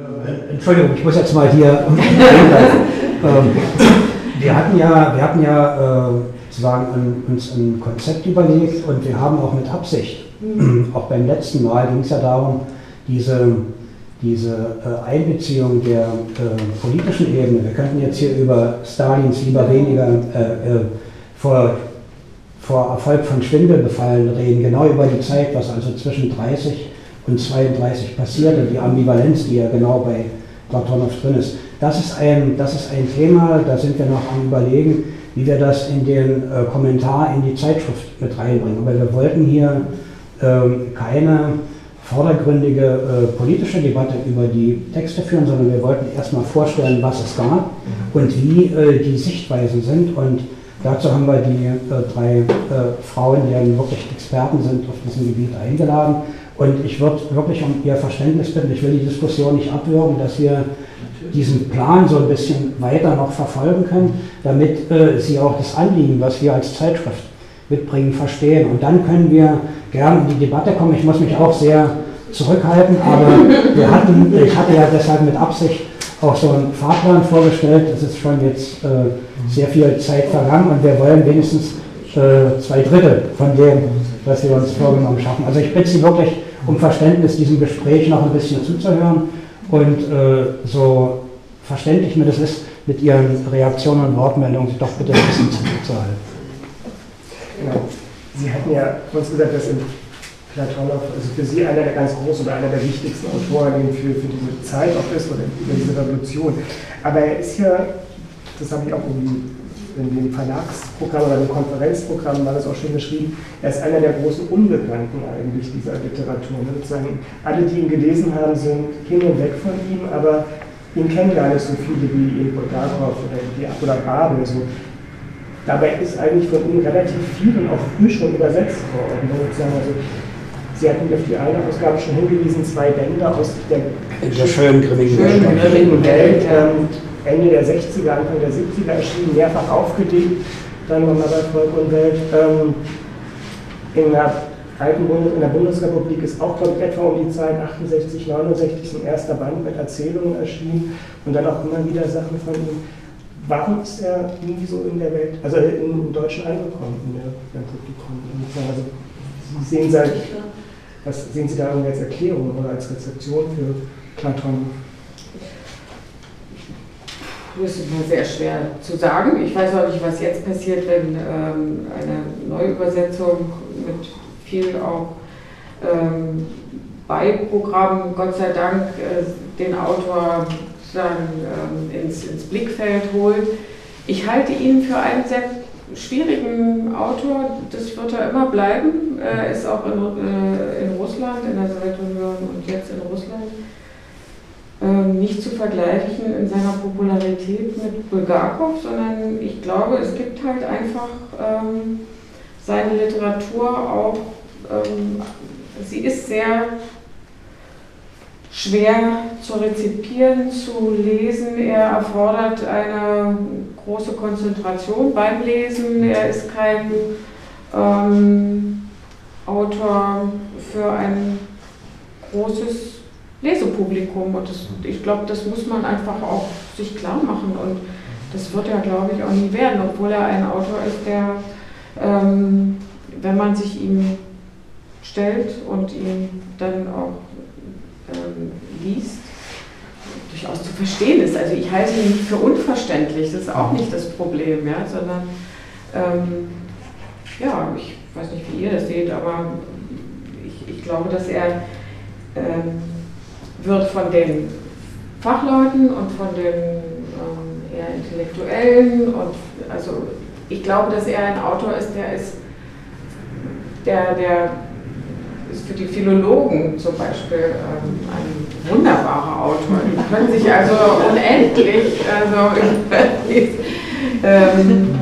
Äh, Entschuldigung, ich muss jetzt mal hier. ähm, wir hatten ja, wir hatten ja äh, sozusagen uns ein Konzept überlegt und wir haben auch mit Absicht, mhm. auch beim letzten Mal ging es ja darum, diese, diese äh, Einbeziehung der äh, politischen Ebene, wir könnten jetzt hier über Stalins lieber weniger äh, äh, vor, vor Erfolg von Schwindelbefallen reden, genau über die Zeit, was also zwischen 30 und 32 passiert und die Ambivalenz, die ja genau bei Platonow drin ist. Das ist, ein, das ist ein Thema, da sind wir noch am Überlegen, wie wir das in den äh, Kommentar in die Zeitschrift mit reinbringen. Aber wir wollten hier ähm, keine vordergründige äh, politische Debatte über die Texte führen, sondern wir wollten erstmal vorstellen, was es gab und wie äh, die Sichtweisen sind. Und dazu haben wir die äh, drei äh, Frauen, die dann wirklich Experten sind auf diesem Gebiet, eingeladen. Und ich würde wirklich um Ihr Verständnis bitten, ich will die Diskussion nicht abwürgen, dass wir diesen Plan so ein bisschen weiter noch verfolgen können, damit äh, Sie auch das Anliegen, was wir als Zeitschrift mitbringen, verstehen. Und dann können wir gerne in die Debatte kommen. Ich muss mich auch sehr zurückhalten, aber wir hatten, ich hatte ja deshalb mit Absicht auch so einen Fahrplan vorgestellt. Es ist schon jetzt äh, sehr viel Zeit vergangen und wir wollen wenigstens äh, zwei Drittel von dem, was wir uns vorgenommen schaffen. Also ich bitte Sie wirklich um Verständnis, diesem Gespräch noch ein bisschen zuzuhören und äh, so verständlich mir das ist, mit Ihren Reaktionen und Wortmeldungen doch bitte ein bisschen zurückzuhalten. Genau. Sie hatten ja uns gesagt, dass in Platonow also für Sie einer der ganz großen oder einer der wichtigsten Autoren für, für diese Zeit auch ist oder über diese Revolution. Aber er ist ja, das habe ich auch irgendwie in dem Verlagsprogramm oder dem Konferenzprogramm war das auch schon geschrieben, er ist einer der großen Unbekannten eigentlich dieser Literatur. Ne? Sozusagen alle, die ihn gelesen haben, sind hin und weg von ihm, aber ihn kennen gar nicht so viele wie ihn Bulgakov oder, oder Babel. So. Dabei ist eigentlich von ihm relativ viel und auch früh schon übersetzt worden. Ne? Also, Sie hatten auf die eine Ausgabe schon hingewiesen, zwei Bände aus der, der schönen grimmigen Welt. Ähm, Ende der 60er, Anfang der 70er erschienen, mehrfach aufgelegt, dann nochmal bei Volk und Welt. Ähm, in der alten Bundes in der Bundesrepublik ist auch, glaube etwa um die Zeit 68, 69 ein erster Band mit Erzählungen erschienen und dann auch immer wieder Sachen von ihm. Warum ist er nie so in der Welt, also im Deutschen angekommen, in der, in der Publikum? Also, Sie sehen, Sie, was sehen Sie da als Erklärung oder als Rezeption für Platon? Das ist mir sehr schwer zu sagen. Ich weiß auch nicht, was jetzt passiert, wenn ähm, eine Neuübersetzung mit viel auch ähm, Beiprogramm, Gott sei Dank, äh, den Autor dann ähm, ins, ins Blickfeld holt. Ich halte ihn für einen sehr schwierigen Autor, das wird er immer bleiben. Er ist auch in, äh, in Russland, in der Sowjetunion und jetzt in Russland nicht zu vergleichen in seiner Popularität mit Bulgakov, sondern ich glaube, es gibt halt einfach ähm, seine Literatur auch, ähm, sie ist sehr schwer zu rezipieren, zu lesen. Er erfordert eine große Konzentration beim Lesen. Er ist kein ähm, Autor für ein großes Lesepublikum. Und das, ich glaube, das muss man einfach auch sich klar machen. Und das wird er, glaube ich, auch nie werden, obwohl er ein Autor ist, der, ähm, wenn man sich ihm stellt und ihn dann auch ähm, liest, durchaus zu verstehen ist. Also ich halte ihn nicht für unverständlich, das ist auch nicht das Problem, ja, sondern ähm, ja, ich weiß nicht, wie ihr das seht, aber ich, ich glaube, dass er ähm, wird von den Fachleuten und von den ähm, eher Intellektuellen und also ich glaube, dass er ein Autor ist, der ist, der, der ist für die Philologen zum Beispiel ähm, ein wunderbarer Autor. Die können sich also unendlich, also ähm,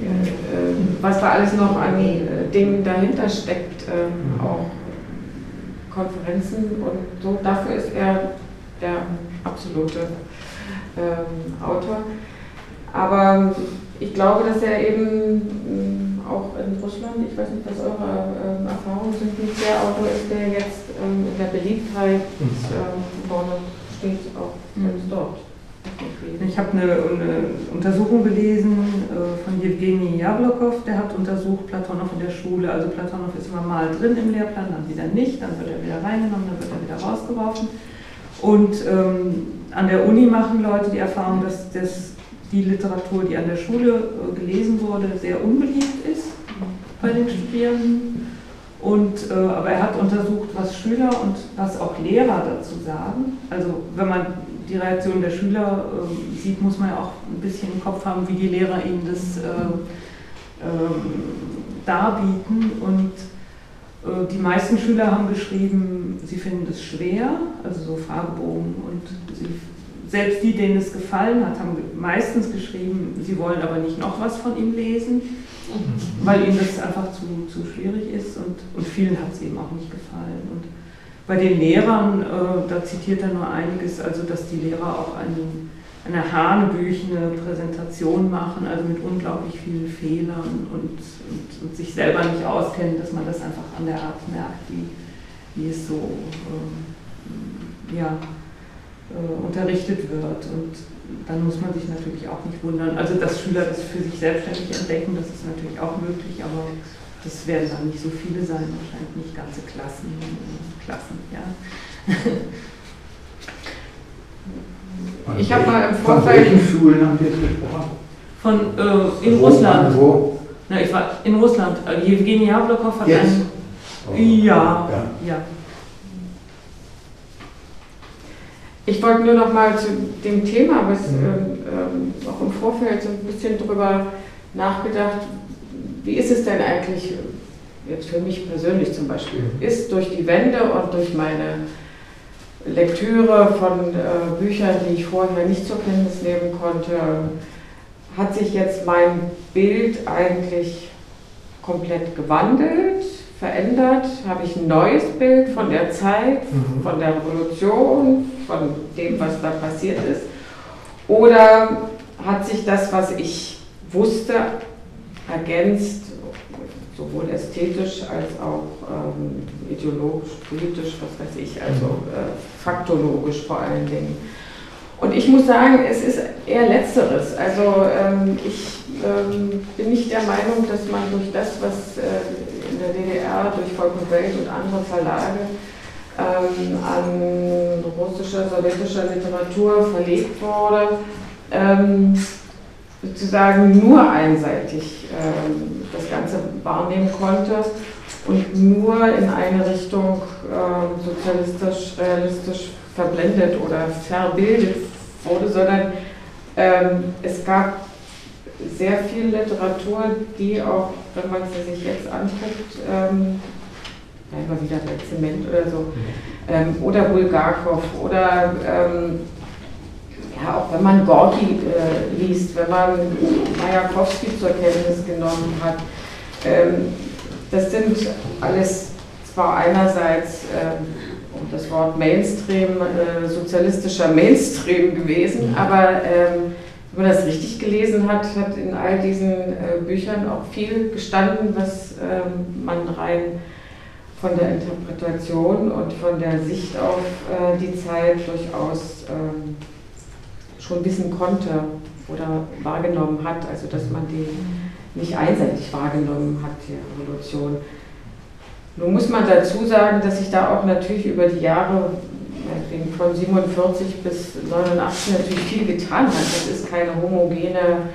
äh, was da alles noch an äh, Dingen dahinter steckt, ähm, auch Konferenzen und so. Dafür ist er der absolute ähm, Autor. Aber ich glaube, dass er eben ähm, auch in Russland, ich weiß nicht, was eure ähm, Erfahrungen sind, nicht der Autor ist, der jetzt ähm, in der Beliebtheit mhm. vorne steht auch jetzt dort. Ich habe eine, eine, Untersuchung gelesen äh, von Jewgeni Jablokov, der hat untersucht Platonow in der Schule. Also Platonow ist immer mal drin im Lehrplan, dann wieder nicht, dann wird er wieder reingenommen, dann wird er wieder rausgeworfen. Und ähm, an der Uni machen Leute die Erfahrung, dass das, die Literatur, die an der Schule äh, gelesen wurde, sehr unbeliebt ist bei den Studierenden. Und, äh, aber er hat untersucht, was Schüler und was auch Lehrer dazu sagen. Also wenn man die Reaktion der Schüler äh, sieht, muss man ja auch ein bisschen im Kopf haben, wie die Lehrer ihnen das äh, ähm, darbieten. Und äh, die meisten Schüler haben geschrieben, sie finden es schwer, also so Fragebogen. Und sie, selbst die, denen es gefallen hat, haben meistens geschrieben, sie wollen aber nicht noch was von ihm lesen, weil ihnen das einfach zu, zu schwierig ist. Und, und vielen hat es eben auch nicht gefallen. Und bei den Lehrern, äh, da zitiert er nur einiges, also dass die Lehrer auch einen, eine hanebüchene Präsentation machen, also mit unglaublich vielen Fehlern und, und, und, sich selber nicht auskennen, dass man das einfach an der Art merkt, wie, wie es so äh, ja, äh, unterrichtet wird. Und dann muss man sich natürlich auch nicht wundern. Also dass Schüler das für sich selbstständig entdecken, das ist natürlich auch möglich, aber das werden dann nicht so viele sein, wahrscheinlich nicht ganze Klassen. Klassen ja. ich habe mal im Vorfeld. Von welchen Schulen haben wir gesprochen? Von äh, in wo, Russland. Wo? Na, ich war in Russland. Äh, Jewgeni Jablokov hat jetzt? einen. Oh. Ja, ja, ja. Ich wollte nur noch mal zu dem Thema, was mhm. ähm, auch im Vorfeld so ein bisschen drüber nachgedacht, wie ist es denn eigentlich, jetzt für mich persönlich zum Beispiel, ist durch die Wände und durch meine Lektüre von äh, Büchern, die ich vorher nicht zur Kenntnis nehmen konnte, hat sich jetzt mein Bild eigentlich komplett gewandelt, verändert? Habe ich ein neues Bild von der Zeit, mhm. von der Revolution, von dem, was da passiert ist? Oder hat sich das, was ich wusste, ergänzt, sowohl ästhetisch als auch ähm, ideologisch, politisch, was weiß ich, also äh, faktologisch vor allen Dingen. Und ich muss sagen, es ist eher letzteres. Also ähm, ich ähm, bin nicht der Meinung, dass man durch das, was äh, in der DDR durch Volk und Welt und andere Verlage ähm, an russischer, sowjetischer Literatur verlegt wurde, ähm, sozusagen nur einseitig äh, das Ganze wahrnehmen konnte und nur in eine Richtung äh, sozialistisch, realistisch verblendet oder verbildet wurde, sondern ähm, es gab sehr viel Literatur, die auch, wenn man sie sich jetzt anguckt, ähm, immer wieder bei Zement oder so, ähm, oder Bulgakov oder ähm, ja, auch wenn man Gorki äh, liest, wenn man Majakowski zur Kenntnis genommen hat, ähm, das sind alles zwar einerseits ähm, um das Wort Mainstream, äh, sozialistischer Mainstream gewesen, mhm. aber ähm, wenn man das richtig gelesen hat, hat in all diesen äh, Büchern auch viel gestanden, was ähm, man rein von der Interpretation und von der Sicht auf äh, die Zeit durchaus ähm, schon wissen konnte oder wahrgenommen hat, also dass man die nicht einseitig wahrgenommen hat, die Revolution. Nun muss man dazu sagen, dass sich da auch natürlich über die Jahre von 47 bis 89 natürlich viel getan hat. Das ist keine homogene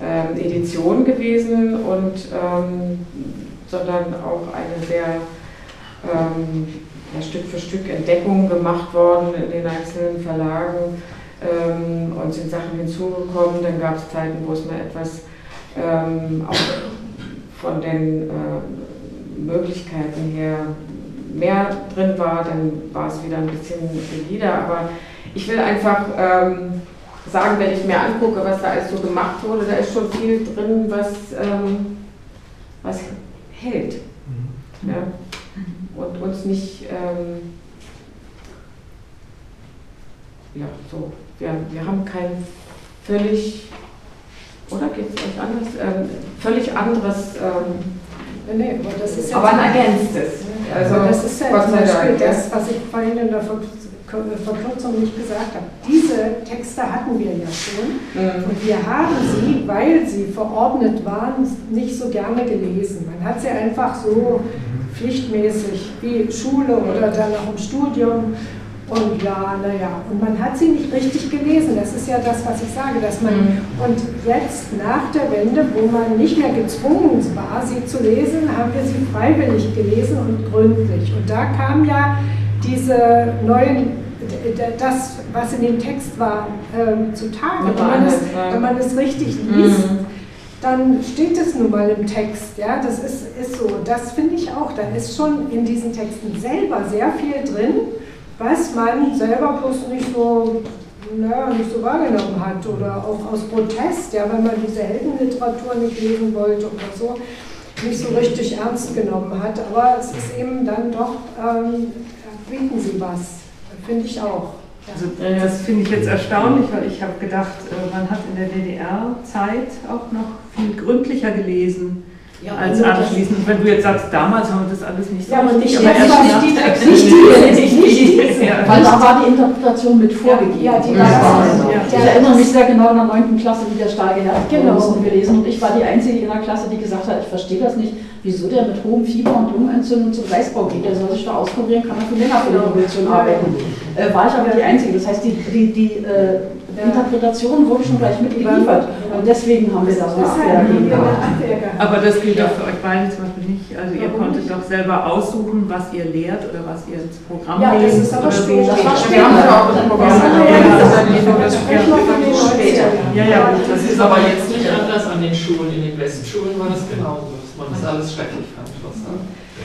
äh, Edition gewesen, und, ähm, sondern auch eine sehr ähm, ja, Stück für Stück Entdeckungen gemacht worden in den einzelnen Verlagen ähm, und sind Sachen hinzugekommen. Dann gab es Zeiten, wo es mal etwas ähm, auch von den äh, Möglichkeiten her mehr drin war, dann war es wieder ein bisschen solider. Aber ich will einfach ähm, sagen, wenn ich mir angucke, was da alles so gemacht wurde, da ist schon viel drin, was, ähm, was hält. Mhm. Ja? Und uns nicht ähm, ja, so wir, wir haben kein völlig, oder geht es euch anders? Ähm, völlig anderes. Ähm, nee, aber das ist aber ein ergänztes. Also, das ist ja zum Beispiel das, was ich vorhin in der Verkürzung nicht gesagt habe. Diese Texte hatten wir ja schon mhm. und wir haben sie, weil sie verordnet waren, nicht so gerne gelesen. Man hat sie einfach so pflichtmäßig wie Schule oder dann auch im Studium und ja, naja, und man hat sie nicht richtig gelesen. Das ist ja das, was ich sage, dass man, mhm. und jetzt nach der Wende, wo man nicht mehr gezwungen war, sie zu lesen, haben wir sie freiwillig gelesen und gründlich. Und da kam ja diese neuen, das, was in dem Text war, äh, zutage. Wenn man, es, wenn man es richtig liest, mhm. dann steht es nun mal im Text. Ja, das ist, ist so. Das finde ich auch. Da ist schon in diesen Texten selber sehr viel drin was man selber bloß nicht so, naja, nicht so wahrgenommen hat oder auch aus Protest, ja, wenn man diese Heldenliteratur nicht lesen wollte oder so, nicht so richtig ernst genommen hat. Aber es ist eben dann doch, ähm, bieten sie was, finde ich auch. Also das finde ich jetzt erstaunlich, weil ich habe gedacht, äh, man hat in der DDR-Zeit auch noch viel gründlicher gelesen ja, als abschließend. Wenn du jetzt sagst, damals haben wir das alles nicht so ja, aber nicht, aber nicht, nicht, die nicht, die, nicht die, weil da war die Interpretation mit vorgegeben. Ja, die war. Ja. Ich erinnere mich sehr genau in der 9. Klasse, wie der Steige genau. mussten wir lesen und ich war die Einzige in der Klasse, die gesagt hat, ich verstehe das nicht, wieso der mit hohem Fieber und Lungenentzündung zum Gleisbau geht. Der soll sich da auskurieren, kann er viel länger für die Revolution arbeiten. Äh, war ich aber die Einzige. Das heißt, die, die, die äh, ja. Interpretation wurde schon gleich mitgeliefert. Und deswegen haben wir da so Abwehr Aber das gilt doch für euch beide zum Beispiel nicht. Also ihr konntet doch selber aussuchen, was ihr lehrt oder was ihr ins Programm ja, das ist aber später. Das war später. Ja, ja, das ist aber jetzt nicht anders an den Schulen. In den Westschulen war das genauso, das alles schrecklich fand.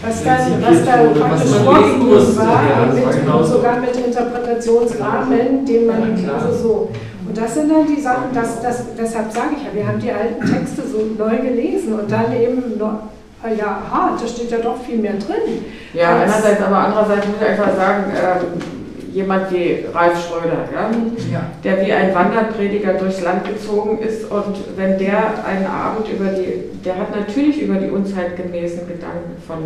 Was dann, was dann praktisch vorgegeben war, mit, genau sogar mit Interpretationsrahmen, den man, also so. Und das sind dann die Sachen, das, das, deshalb sage ich ja, wir haben die alten Texte so neu gelesen und dann eben noch, ah ja, aha, da steht ja doch viel mehr drin. Ja, einerseits, aber andererseits muss ich einfach sagen, ähm, jemand wie Ralf Schröder, ja? ja? der wie ein Wanderprediger durchs Land gezogen ist und wenn der einen Abend über die, der hat natürlich über die unzeitgemäßen Gedanken von,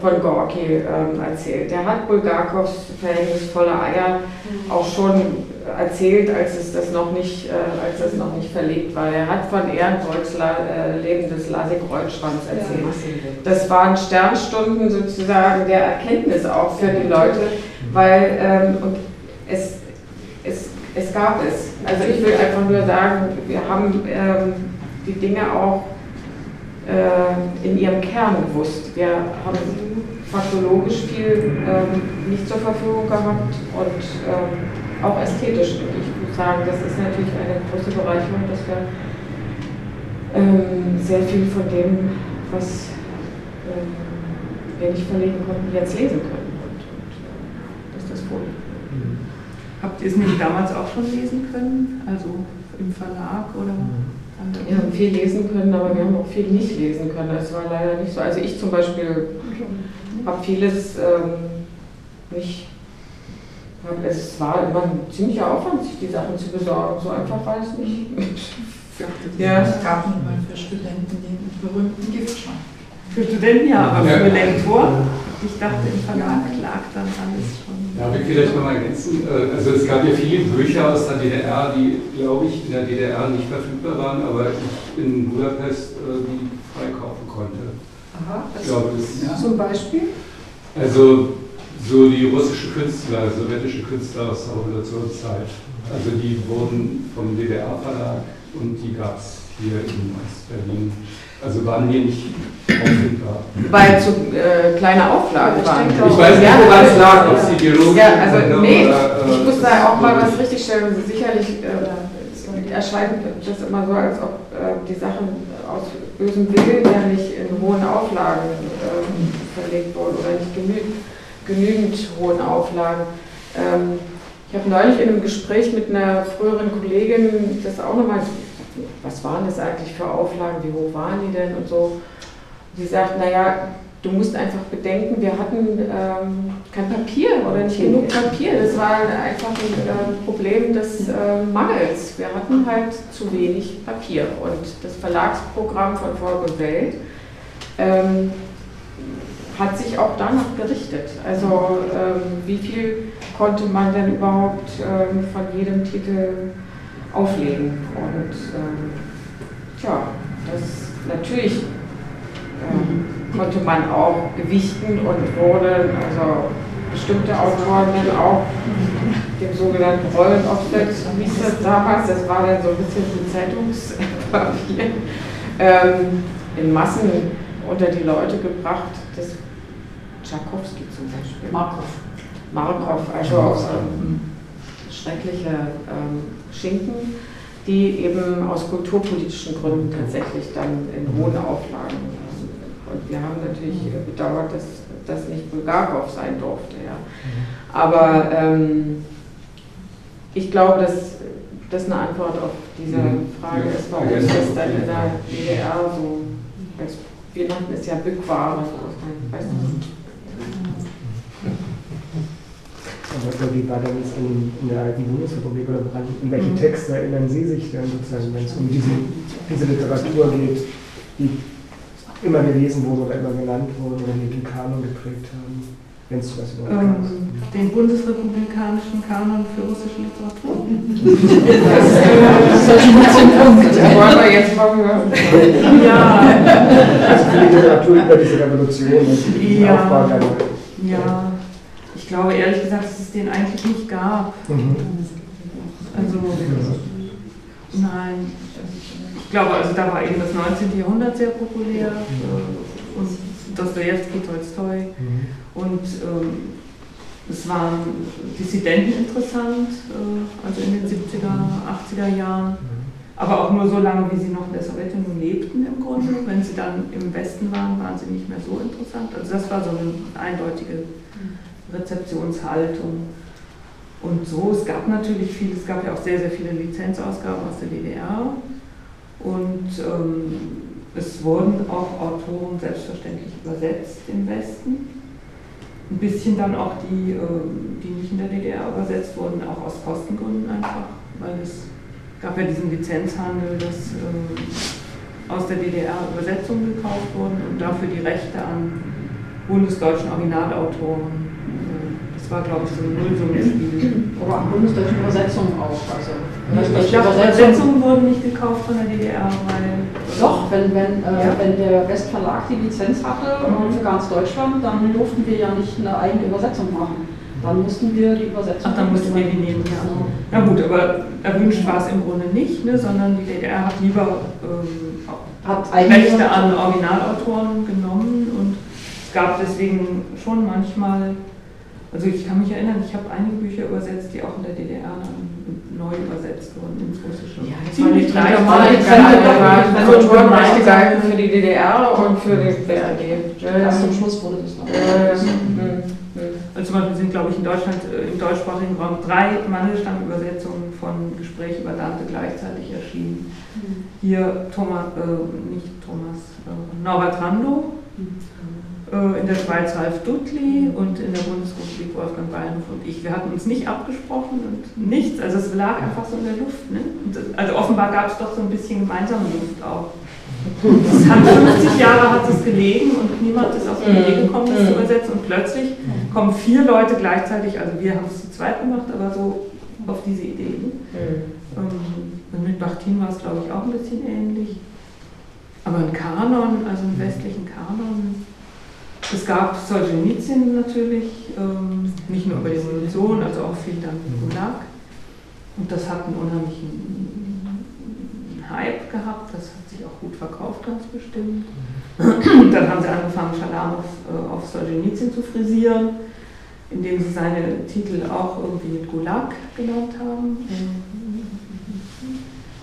von Gorki ähm, erzählt. Der hat Bulgakows verhängnisvolle Eier mhm. auch schon erzählt, als es das noch nicht, äh, als das noch nicht verlegt war. Er hat von Ehrenbrücks äh, Leben des Lasik Kreuzschwanz erzählt. Das waren Sternstunden sozusagen der Erkenntnis auch für die Leute weil ähm, und es, es, es gab es. Also ich will einfach nur sagen, wir haben ähm, die Dinge auch äh, in ihrem Kern gewusst. Wir haben faktologisch viel ähm, nicht zur Verfügung gehabt und ähm, auch ästhetisch. Und ich muss sagen, das ist natürlich eine große Bereicherung, dass wir ähm, sehr viel von dem, was ähm, wir nicht verlegen konnten, jetzt lesen können. Habt ihr es nicht damals auch schon lesen können? Also im Verlag oder? Wir haben viel lesen können, aber wir haben auch viel nicht lesen können. Es war leider nicht so. Also ich zum Beispiel habe vieles ähm, nicht. Es war immer ein ziemlicher Aufwand, sich die Sachen zu besorgen. So einfach war es nicht. ja. Es gab nicht mal für Studenten den berühmten Giftschein. Für Studenten ja, aber für Lektor. Ich dachte, im Verlag lag dann alles schon. Darf ich vielleicht nochmal ergänzen? Äh, also es gab ja viele Bücher aus der DDR, die, glaube ich, in der DDR nicht verfügbar waren, aber ich in Budapest äh, die freikaufen konnte. Aha, ich glaube, das, ja. zum Beispiel? Also so die russischen Künstler, sowjetische Künstler aus der Revolutionszeit. Also die wurden vom DDR-Verlag und die gab es hier in Berlin. Also waren hier nicht auffindbar. Weil zu äh, kleine Auflagen waren. Ich weiß nicht, woran es lag, ob es ideologisch ja, also, nee, oder, äh, ich muss da auch mal was richtigstellen. Sicherlich äh, erscheint das immer so, als ob äh, die Sachen aus bösem Willen ja nicht in hohen Auflagen ähm, verlegt wurden oder nicht genügend, genügend hohen Auflagen. Ähm, ich habe neulich in einem Gespräch mit einer früheren Kollegin das auch nochmal was waren das eigentlich für Auflagen, wie hoch waren die denn und so. Sie sagt, naja, du musst einfach bedenken, wir hatten ähm, kein Papier oder nicht genug Papier. Das war einfach ein äh, Problem des äh, Mangels. Wir hatten halt zu wenig Papier. Und das Verlagsprogramm von Volk und Welt ähm, hat sich auch danach gerichtet. Also ähm, wie viel konnte man denn überhaupt ähm, von jedem Titel auflegen. Und ähm, ja, das natürlich ähm, konnte man auch gewichten und wurde, also bestimmte Autoren dann auch dem sogenannten Rollenopset, hieß das damals, das war dann so ein bisschen wie Zeitungspapier, ähm, in Massen unter die Leute gebracht. Das Tchaikovsky zum Beispiel. Markov. Markov, also ähm, schreckliche ähm, Schinken, die eben aus kulturpolitischen Gründen tatsächlich dann in hohen Auflagen. Und wir haben natürlich bedauert, dass das nicht Bulgakov sein durfte. Ja. Aber ähm, ich glaube, dass das eine Antwort auf diese mhm. Frage ist, warum ist das dann in der DDR so, wir nannten es ja Bückware. Weißt du? Aber wie war denn das in, in der alten Bundesrepublik oder woran, in welche mhm. Texte erinnern Sie sich denn sozusagen, wenn es um diese, diese Literatur geht, die immer gelesen wurde oder immer genannt wurde oder die den Kanon geprägt haben? Wenn es sowas überhaupt ähm, gab. Den bundesrepublikanischen Kanon für russische Literatur. das ist ein Punkt. Das wollen wir jetzt mal hören. Ja. Also für die Literatur über diese Revolution und den ja. Aufbau der Ja. Ich glaube ehrlich gesagt, dass es den eigentlich nicht gab. Mhm. Also, nein. Ich glaube, also da war eben das 19. Jahrhundert sehr populär und Dostoevsky, Tolstoi mhm. und ähm, es waren Dissidenten interessant, äh, also in den 70er, 80er Jahren, aber auch nur so lange, wie sie noch in der Sowjetunion lebten im Grunde. Wenn sie dann im Westen waren, waren sie nicht mehr so interessant. Also das war so eine eindeutige Rezeptionshaltung. Und so, es gab natürlich viel, es gab ja auch sehr, sehr viele Lizenzausgaben aus der DDR. Und ähm, es wurden auch Autoren selbstverständlich übersetzt im Westen. Ein bisschen dann auch die, ähm, die nicht in der DDR übersetzt wurden, auch aus Kostengründen einfach, weil es gab ja diesen Lizenzhandel, dass ähm, aus der DDR Übersetzungen gekauft wurden und dafür die Rechte an bundesdeutschen Originalautoren war, glaube ich, so ein Nullsummenspiel. Aber an bundesdeutschen Übersetzungen auch. Also, ich glaube, Übersetzungen wurden nicht gekauft von der DDR, weil. Doch, wenn, wenn, äh, ja. wenn der Westverlag die Lizenz hatte mhm. für ganz Deutschland, dann durften wir ja nicht eine eigene Übersetzung machen. Dann mussten wir die Übersetzung. Ach, dann mussten wir die nehmen, ja. Na gut, aber erwünscht war es im Grunde nicht, ne, sondern die DDR hat lieber ähm, hat Rechte an Originalautoren genommen und es gab deswegen schon manchmal also ich kann mich erinnern, ich habe einige Bücher übersetzt, die auch in der DDR dann neu übersetzt wurden ins Russische. Ja, das war nicht gleich mal die Autorenrechte gehalten für die DDR und für die BRD. Erst zum Schluss wurde das noch. Also zum Beispiel sind, glaube ich, in Deutschland äh, im deutschsprachigen Raum drei Mandelstamm-Übersetzungen von Gespräch über Dante gleichzeitig erschienen. Mhm. Hier Thomas, äh, nicht Thomas, äh, Norbert Rando. Mhm in der Schweiz Ralf Dudley und in der Bundesrepublik Wolfgang Beinhof und ich. Wir hatten uns nicht abgesprochen und nichts, also es lag einfach so in der Luft. Ne? also offenbar gab es doch so ein bisschen gemeinsame Luft auch. Es hat 50 Jahre hat es gelegen und niemand ist auf die Idee gekommen, das zu übersetzen und plötzlich kommen vier Leute gleichzeitig, also wir haben es zu zweit gemacht, aber so auf diese Idee. Ne? Ähm, und mit Bachtin war es glaube ich auch ein bisschen ähnlich. Aber ein Kanon, also einen westlichen Kanon, es gab Solzhenitsyn natürlich, ähm, nicht nur über die Revolution, also auch viel dann im Gulag. Und das hat einen unheimlichen Hype gehabt, das hat sich auch gut verkauft, ganz bestimmt. dann haben sie angefangen, Schalamow äh, auf Solzhenitsyn zu frisieren, indem sie seine Titel auch irgendwie mit Gulag genannt haben.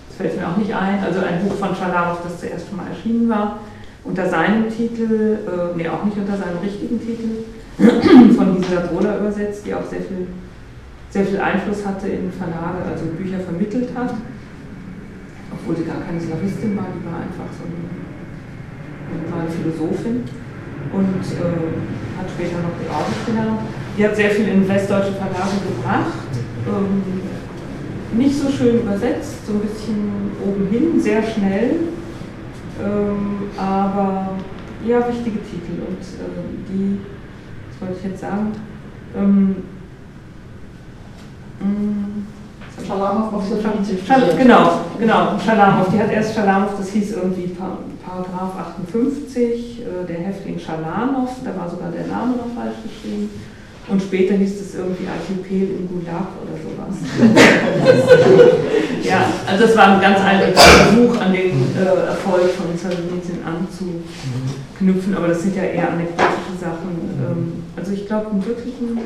Das fällt mir auch nicht ein. Also ein Buch von Schalamow, das zuerst schon mal erschienen war unter seinem Titel, äh, nee, auch nicht unter seinem richtigen Titel, von Gisela Drohler übersetzt, die auch sehr viel, sehr viel Einfluss hatte in Verlage, also Bücher vermittelt hat. Obwohl sie gar keine Slawistin war, die war einfach so eine, war eine Philosophin und äh, hat später noch die Orden gelernt. Die hat sehr viel in westdeutsche Verlage gebracht. Ähm, nicht so schön übersetzt, so ein bisschen oben hin, sehr schnell ähm, aber ja, wichtige Titel und äh, die, was wollte ich jetzt sagen, ähm, Schalamow auf so Genau, genau, Schalamow. Die hat erst Schalamow, das hieß irgendwie Paragraph 58, äh, der Häftling Schalamow, da war sogar der Name noch falsch geschrieben. Und später hieß es irgendwie Archipel im Gulag oder sowas. ja, also es war ein ganz einfacher Versuch, an den äh, Erfolg von Solzhenitsyn anzuknüpfen, aber das sind ja eher anekdotische Sachen. Ähm, also ich glaube, im wirklichen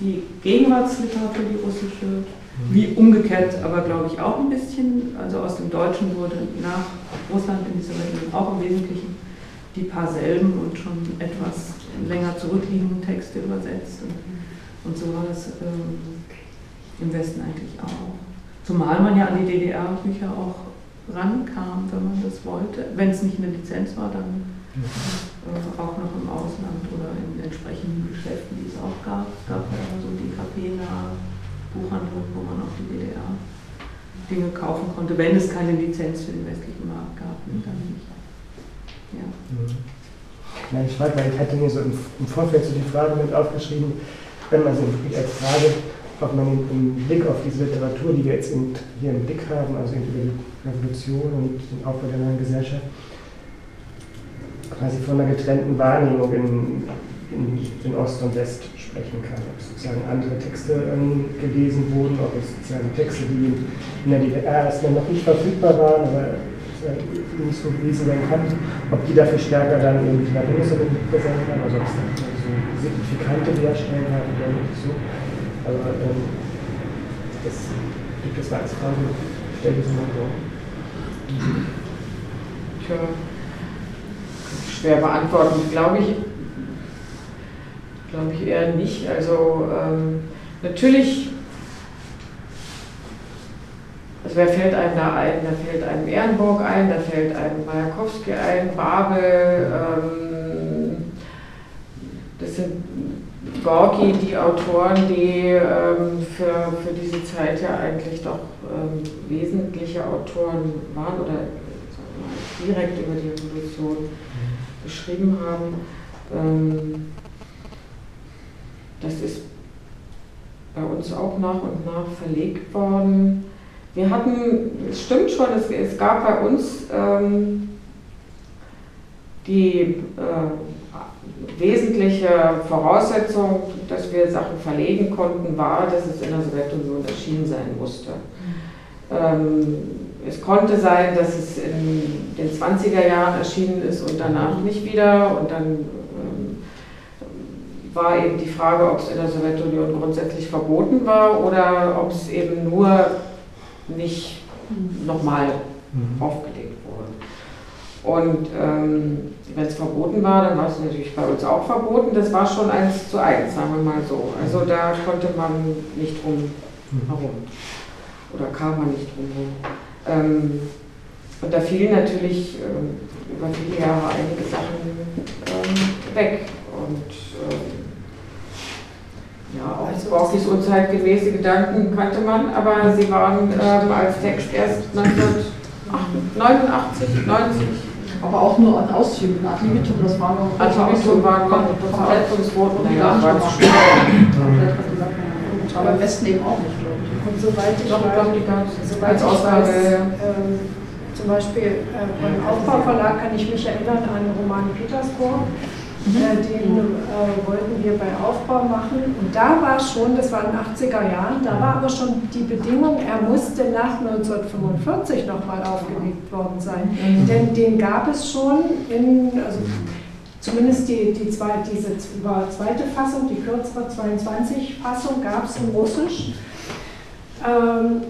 die Gegenwartsliteratur, die russische, wie umgekehrt, aber glaube ich auch ein bisschen, also aus dem Deutschen wurde nach Russland in dieser Region auch im Wesentlichen die paar selben und schon etwas länger zurückliegenden Texte übersetzt. Und, und so war das ähm, im Westen eigentlich auch. Zumal man ja an die DDR-Bücher auch rankam, wenn man das wollte. Wenn es nicht eine Lizenz war, dann äh, auch noch im Ausland oder in entsprechenden Geschäften, die es auch gab. Es gab ja so die KP-nahe Buchhandlung, wo man auch die DDR Dinge kaufen konnte, wenn es keine Lizenz für den westlichen Markt gab, dann nicht. Ja. Ja, ich frage, weil ich hatte mir so im, im Vorfeld so die Frage mit aufgeschrieben, wenn man so als Frage, ob man im Blick auf diese Literatur, die wir jetzt hier im Blick haben, also über die Revolution und den Aufbau der neuen Gesellschaft, quasi von einer getrennten Wahrnehmung in, in, in Ost und West sprechen kann. Ob sozusagen andere Texte ähm, gelesen wurden, ob es sozusagen Texte, die in der DDR erstmal noch nicht verfügbar waren, aber nicht so gewesen sein kann, ob die dafür stärker dann in der Bundesrepublik präsent waren, also ob es dann so signifikante Leerstellen hat oder nicht so. Aber ähm, das gibt es mal als Frage, stell das mal vor. Tja, schwer beantworten, glaube ich. Glaube ich eher nicht. Also ähm, natürlich also wer fällt einem da ein? Da fällt einem Ehrenburg ein, da fällt einem Majakowski ein, Babel, ähm, das sind Gorki, die Autoren, die ähm, für, für diese Zeit ja eigentlich doch ähm, wesentliche Autoren waren oder mal, direkt über die Revolution geschrieben haben. Ähm, das ist bei uns auch nach und nach verlegt worden. Wir hatten, es stimmt schon, es, es gab bei uns ähm, die äh, wesentliche Voraussetzung, dass wir Sachen verlegen konnten, war, dass es in der Sowjetunion erschienen sein musste. Ähm, es konnte sein, dass es in den 20er Jahren erschienen ist und danach nicht wieder. Und dann ähm, war eben die Frage, ob es in der Sowjetunion grundsätzlich verboten war oder ob es eben nur nicht nochmal mhm. aufgelegt wurde. Und ähm, wenn es verboten war, dann war es natürlich bei uns auch verboten. Das war schon eins zu eins, sagen wir mal so. Also da konnte man nicht drum mhm. herum. Oder kam man nicht drum herum. Ähm, und da fielen natürlich ähm, über viele Jahre einige Sachen ähm, weg. Und ähm, ja, auch also Borkis unzeitgemäße Gedanken kannte man, aber sie waren ähm, als Text erst 1989, 90. Aber auch nur an Auszügen, Ad libitum, das war noch. Ad libitum war komplett vom Roten ja, war zu Aber im Westen eben auch nicht, glaube ich. Und soweit ich Doch, weiß, die gab es ich Ausgabe, ähm, zum Beispiel äh, beim Aufbauverlag kann ich mich erinnern an Roman Petersburg Mhm. Den äh, wollten wir bei Aufbau machen. Und da war schon, das war in den 80er Jahren, da war aber schon die Bedingung, er musste nach 1945 nochmal aufgelegt worden sein. Mhm. Denn den gab es schon in, also zumindest die, die zwei, diese zweite Fassung, die kürzere 22-Fassung gab es in Russisch. Ähm,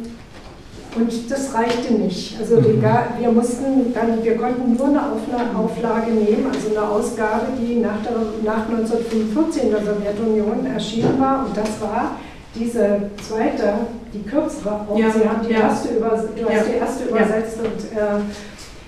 und das reichte nicht. Also die, mhm. wir mussten dann, wir konnten nur eine Auflage nehmen, also eine Ausgabe, die nach, der, nach 1945 in der Sowjetunion erschienen war. Und das war diese zweite, die kürzere. Und ja, Sie haben die ja. erste, über, du hast die erste übersetzt und äh,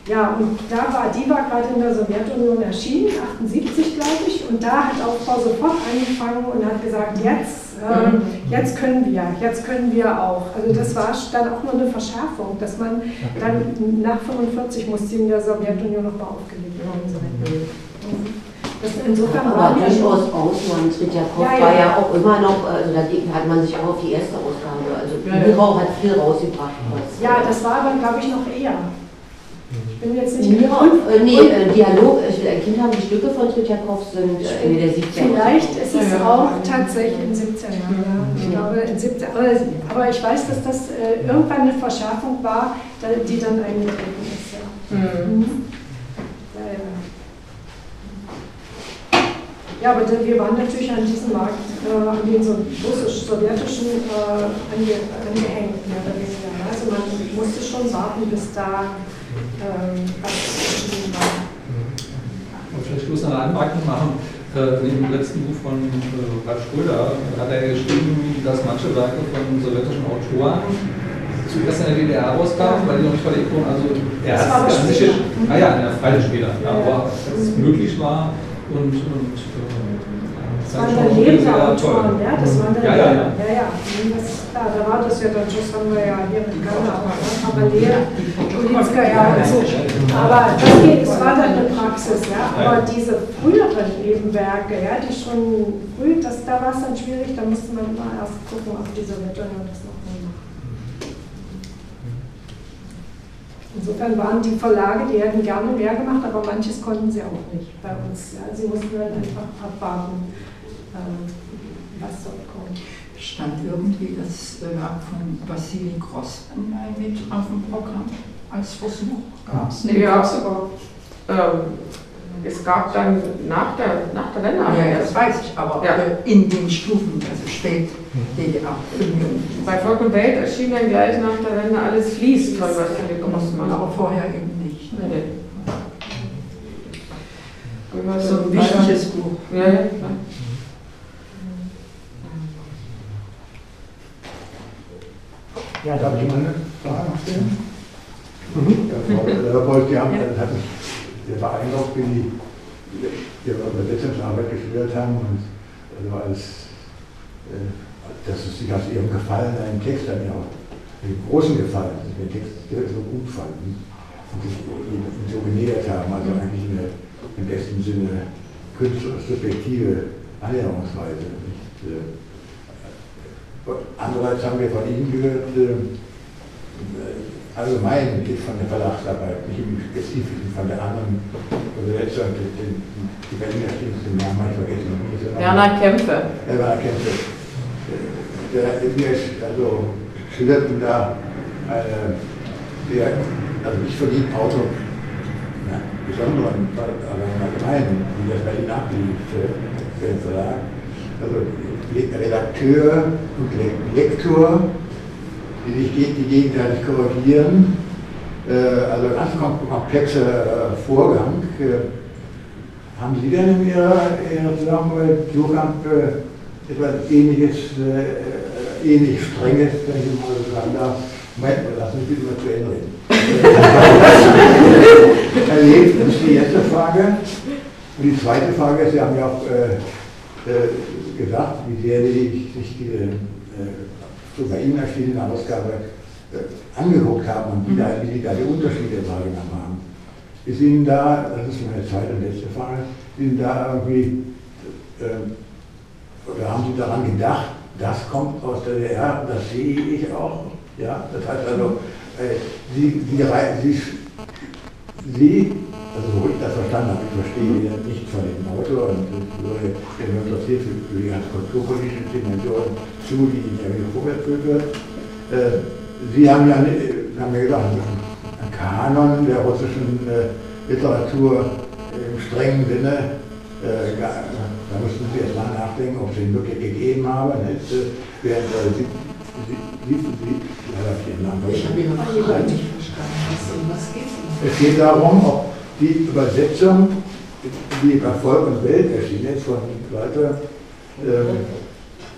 ja, und da war, die war gerade in der Sowjetunion erschienen, 78 glaube ich, und da hat auch Frau sofort angefangen und hat gesagt, jetzt, äh, jetzt können wir, jetzt können wir auch. Also das war dann auch nur eine Verschärfung, dass man dann nach 45 musste in der Sowjetunion nochmal aufgelegt worden sein. Mhm. Das insofern aber durchaus Ausland. Tretjakov ja, ja. war ja auch immer noch, also da hat man sich auch auf die erste Ausgabe, also ja, Mirau hat viel rausgebracht. Ja, das war aber, glaube ich, noch eher. Ich bin jetzt nicht Mirau, äh, nee, äh, Dialog, ich will ein Kind haben, die Stücke von Tretjakov sind äh, Ende der 70er. Vielleicht ist es auch tatsächlich in 17 Jahren, ja. Ich glaube in 17 aber, aber ich weiß, dass das äh, irgendwann eine Verschärfung war, die dann eingetreten ist. Ja. Mhm. Mhm. Ja, aber wir waren natürlich an diesem Markt, äh, an den so russisch-sowjetischen äh, ange, angehängt, mehr oder weniger. Also man musste schon warten, bis da ähm, was geschrieben war. Und vielleicht bloß eine Anmerkung machen. Äh, in dem letzten Buch von äh, Ralf Schröder hat er geschrieben, dass manche Werke von sowjetischen Autoren zuerst in der DDR rauskamen, weil die noch nicht verlegt wurden. Also er hat es an sich, ah ja, ja, freilich später, ja, aber es möglich war und, und das waren dann Lebensautoren, ja, das waren dann ja, ja, ja. ja, ja. Das, klar, da war das ja dann, das haben wir ja hier mit Ghana, aber parallel, Ulitska, ja, und so. Aber das, geht, das war dann eine Praxis, ja, aber diese früheren Nebenwerke, ja, die schon früh, das, da war es dann schwierig, da musste man mal erst gucken, ob diese Ritter das noch mal machen. Insofern waren die Verlage, die hätten gerne mehr gemacht, aber manches konnten sie auch nicht bei uns. Ja. Sie mussten halt einfach abwarten, was dort kommt. Stand irgendwie das Werk von Vassili Grossman mit auf dem Programm als Versuch? Gab es? Nee, ja, ähm, es gab dann nach der, nach der Wende. Ja, das weiß ich, aber ja. Äh, in den Stufen, also spät DDR. Bei Volk und Welt erschien dann gleich nach der Wende alles fließt von Vassili Grossman. Aber vorher eben nicht. Nee. So ein wichtiges Buch. Ja, ja, klar. Ja, darf ich mal eine Frage noch stellen? Mhm. Ja, Frau Leopold, Sie haben, ja. hat mich sehr beeindruckt, wie Sie Ihre Übersetzungsarbeit geschildert haben und also als, äh, dass es sich aus Ihrem Gefallen einen Text an mir auch einen großen Gefallen, dass Sie den Text so gut fanden und sich so genähert haben, also mhm. eigentlich eine, im besten Sinne künstlerisch subjektive Annäherungsweise. Nicht? Äh, Andererseits haben wir von Ihnen gehört, äh, allgemein von der Verlagsarbeit, nicht im Spezifischen von der anderen Übersetzer, den, die Berliner Stimmen, den Namen habe ich vergessen. Werner Kämpfe. Werner Kämpfe. Der, mir ist, also schilderten da eine, der, also nicht von ihm Auto, ja, besonderen, aber im Allgemeinen, wie das Berlin ablief für den Verlag. Also Redakteur und Lektor, die sich die gegenseitig korrigieren. Äh, also ein ganz komplexer äh, Vorgang. Äh, haben Sie denn in Ihrer, Ihrer Zusammenarbeit Suchkampf etwas ähnliches, ähnlich strenges, wenn ich mal so sagen darf? Moment, lass mich bitte mal zu Ende reden. Erlebt, das ist die erste Frage. Und die zweite Frage ist, Sie haben ja auch gesagt, wie sehr die sich diese äh, so bei Ihnen erschienene Ausgabe äh, angeguckt haben und wie, da, wie da die Unterschiede wahrgenommen haben. Ist Ihnen da, das ist meine zweite und letzte Frage, ist Ihnen da irgendwie, äh, oder haben Sie daran gedacht, das kommt aus der DDR, das sehe ich auch. Ja? Das heißt also, äh, Sie, Sie, Sie, Sie also wo ich das verstanden habe, ich verstehe wieder nicht von dem Autor und würde mir interessiert für die ganz kulturpolitische Dimension zu, die in der vorwärts wird. Äh, Sie haben ja, haben ja gesagt, ein Kanon der russischen äh, Literatur im strengen Sinne, äh, da müssten Sie erst mal nachdenken, ob Sie ihn wirklich gegeben haben. Nicht? Während Sie, Sie, Sie, Sie, ich habe Ihre Frage nicht verstanden. Was geht es? Es geht darum, ob die Übersetzung, die bei Volk und Welt erschienen ist, von Walter, ähm,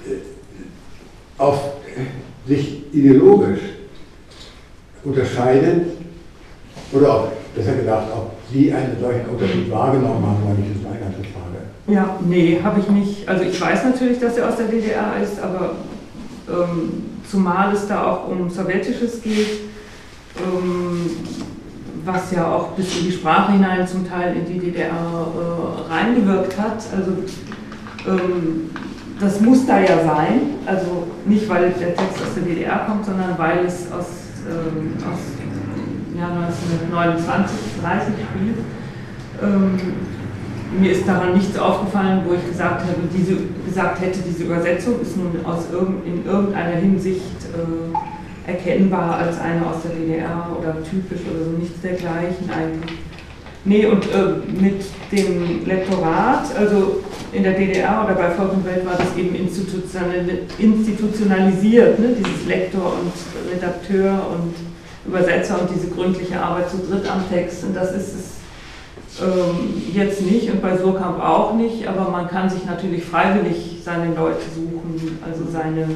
äh, auf sich ideologisch unterscheidet oder ob, besser gedacht, ob Sie einen solchen Unterschied wahrgenommen haben, weil ich das meine ganze Frage. Ja, nee, habe ich nicht. Also ich weiß natürlich, dass er aus der DDR ist, aber ähm, zumal es da auch um Sowjetisches geht, ähm, was ja auch bis in die Sprache hinein zum Teil in die DDR äh, reingewirkt hat. Also ähm, das muss da ja sein, also nicht weil der Text aus der DDR kommt, sondern weil es aus, ähm, aus ja, 1929, 30 spielt. Ähm, mir ist daran nichts aufgefallen, wo ich gesagt, habe, diese, gesagt hätte, diese Übersetzung ist nun aus irgend, in irgendeiner Hinsicht äh, erkennbar als eine aus der DDR oder typisch oder so, nichts dergleichen eigentlich. Nee, und äh, mit dem Lektorat, also in der DDR oder bei Volk und Welt war das eben institutionalisiert, ne? dieses Lektor und Redakteur und Übersetzer und diese gründliche Arbeit zu dritt am Text. Und das ist es ähm, jetzt nicht und bei Surkamp auch nicht, aber man kann sich natürlich freiwillig seine Leute suchen, also seine.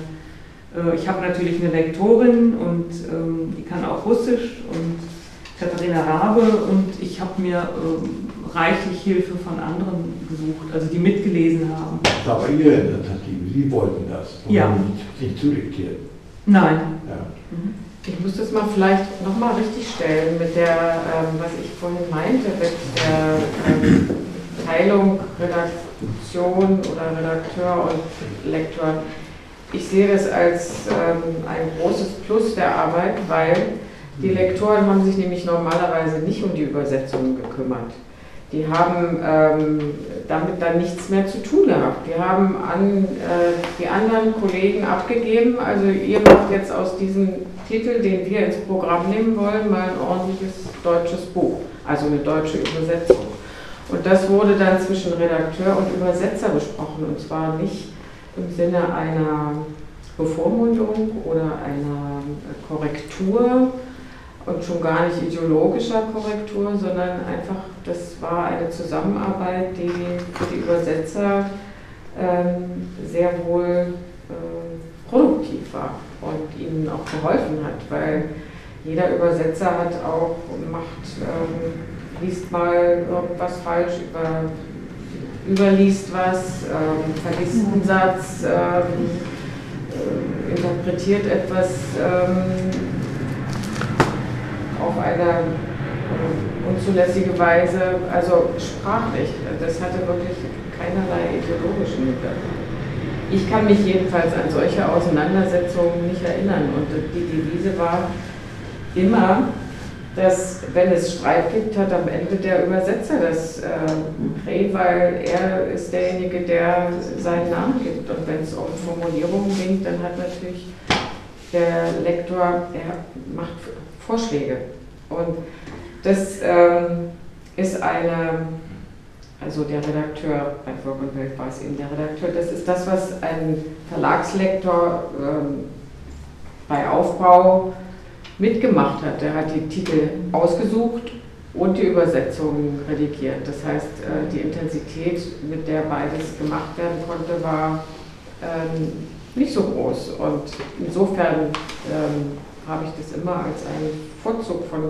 Äh, ich habe natürlich eine Lektorin und ähm, die kann auch Russisch und Katharina Rabe und ich habe mir ähm, reichlich Hilfe von anderen gesucht, also die mitgelesen haben. Das war aber Ihre Initiative, Sie wollten das, und ja. nicht, nicht zudiktieren. Nein. Ja. Mhm. Ich muss das mal vielleicht nochmal richtig stellen mit der, ähm, was ich vorhin meinte, mit der ähm, Teilung Redaktion oder Redakteur und Lektor. Ich sehe das als ähm, ein großes Plus der Arbeit, weil die Lektoren haben sich nämlich normalerweise nicht um die Übersetzungen gekümmert. Die haben ähm, damit dann nichts mehr zu tun gehabt. Die haben an äh, die anderen Kollegen abgegeben, also ihr macht jetzt aus diesem Titel, den wir ins Programm nehmen wollen, mal ein ordentliches deutsches Buch, also eine deutsche Übersetzung. Und das wurde dann zwischen Redakteur und Übersetzer besprochen, und zwar nicht im Sinne einer Bevormundung oder einer Korrektur, und schon gar nicht ideologischer Korrektur, sondern einfach, das war eine Zusammenarbeit, die für die Übersetzer ähm, sehr wohl äh, produktiv war und ihnen auch geholfen hat, weil jeder Übersetzer hat auch macht, ähm, liest mal irgendwas falsch, über, überliest was, ähm, vergisst einen Satz, ähm, äh, interpretiert etwas ähm, auf eine äh, unzulässige Weise, also sprachlich. Das hatte wirklich keinerlei ideologischen Hintergrund. Ich kann mich jedenfalls an solche Auseinandersetzungen nicht erinnern und die Devise war immer, dass wenn es Streit gibt, hat am Ende der Übersetzer das äh, weil er ist derjenige, der seinen Namen gibt. Und wenn es um Formulierungen ging, dann hat natürlich der Lektor, er macht Vorschläge. Und das ähm, ist eine, also der Redakteur, bei Volk und Welt war es eben der Redakteur, das ist das, was ein Verlagslektor ähm, bei Aufbau mitgemacht hat. Der hat die Titel ausgesucht und die Übersetzung redigiert. Das heißt, äh, die Intensität, mit der beides gemacht werden konnte, war ähm, nicht so groß. Und insofern ähm, habe ich das immer als einen Vorzug von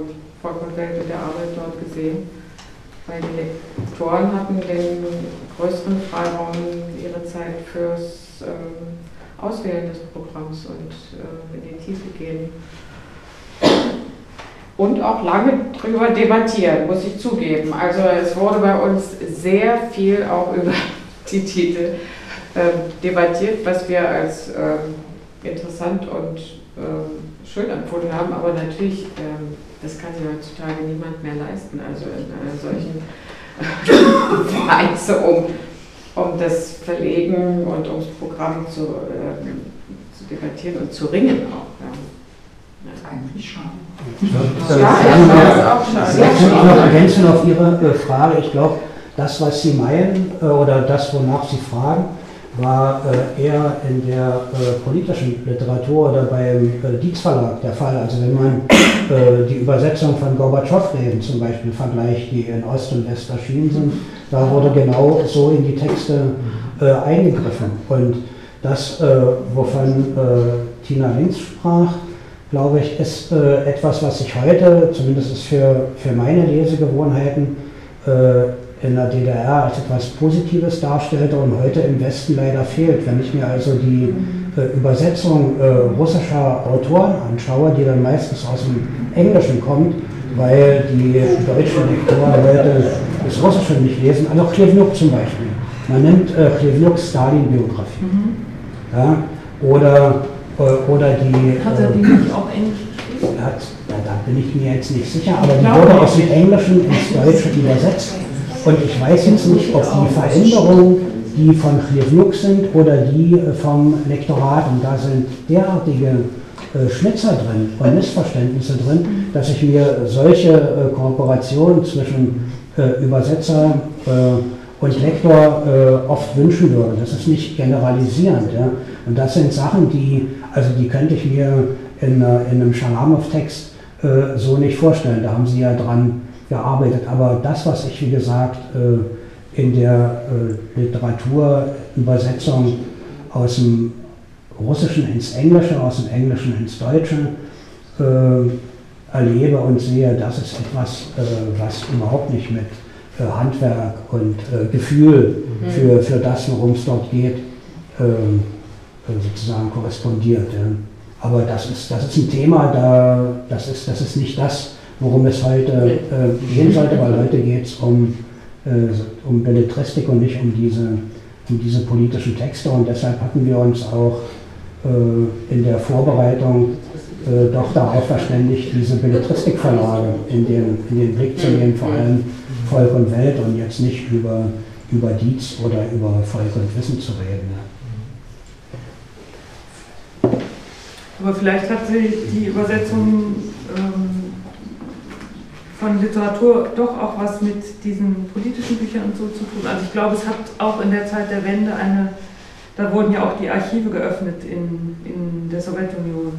Volk und Welt und der Arbeit dort gesehen, weil die Lektoren hatten den größeren Freiraum ihre Zeit fürs ähm, Auswählen des Programms und äh, in die Tiefe gehen. Und auch lange darüber debattieren, muss ich zugeben. Also es wurde bei uns sehr viel auch über die Titel äh, debattiert, was wir als äh, interessant und ähm, schön empfunden haben, aber natürlich, ähm, das kann sich heutzutage niemand mehr leisten. Also in einer solchen Weise, um, um das Verlegen und ums Programm zu, ähm, zu debattieren und zu ringen auch. Ja. Eigentlich. Ja, ich noch ergänzen auf Ihre äh, Frage. Ich glaube, das, was Sie meinen äh, oder das, wonach Sie fragen, war äh, eher in der politischen Literatur oder beim Dietz Verlag der Fall. Also wenn man die Übersetzung von Gorbatschow-Reden zum Beispiel vergleicht, die in Ost und West erschienen sind, da wurde genau so in die Texte eingegriffen. Und das, wovon Tina Linz sprach, glaube ich, ist etwas, was sich heute, zumindest für, für meine Lesegewohnheiten, in der DDR als etwas Positives darstellte und heute im Westen leider fehlt. Wenn ich mir also die äh, Übersetzung äh, russischer Autoren anschaue, die dann meistens aus dem Englischen kommt, weil die deutschen Lektoren heute das Russische nicht lesen, also Klevnuk zum Beispiel. Man nimmt äh, Klevnuks Stalin-Biografie. Mhm. Ja, oder, äh, oder die. Hat er die äh, nicht auch Englisch geschrieben? Hat, da, da bin ich mir jetzt nicht sicher, aber die wurde aus dem Englischen ins Deutsche übersetzt. Und ich weiß jetzt nicht, ob die Veränderungen, die von Klevnuk sind oder die äh, vom Lektorat, und da sind derartige äh, Schnitzer drin und Missverständnisse drin, dass ich mir solche Kooperationen zwischen Übersetzer und Lektor oft wünschen würde. Das ist nicht generalisierend. Ja? Und das sind Sachen, die, also die könnte ich mir in, in einem Schalamow-Text so nicht vorstellen. Da haben Sie ja dran gearbeitet. Aber das, was ich, wie gesagt, in der Literaturübersetzung aus dem Russischen ins Englische, aus dem Englischen ins Deutsche äh, erlebe und sehe, das ist etwas, äh, was überhaupt nicht mit äh, Handwerk und äh, Gefühl mhm. für, für das, worum es dort geht, äh, äh, sozusagen korrespondiert. Aber das ist, das ist ein Thema, da, das, ist, das ist nicht das, worum es heute gehen sollte, weil heute geht es um, um Belletristik und nicht um diese, um diese politischen Texte. Und deshalb hatten wir uns auch äh, in der Vorbereitung äh, doch darauf verständigt, diese Belletristikverlage in den, in den Blick zu nehmen, vor allem Volk und Welt und jetzt nicht über, über Dietz oder über Volk und Wissen zu reden. Aber vielleicht hat sich die Übersetzung ähm, von Literatur doch auch was mit diesen politischen Büchern und so zu tun. Also ich glaube, es hat auch in der Zeit der Wende eine da wurden ja auch die Archive geöffnet in, in der Sowjetunion,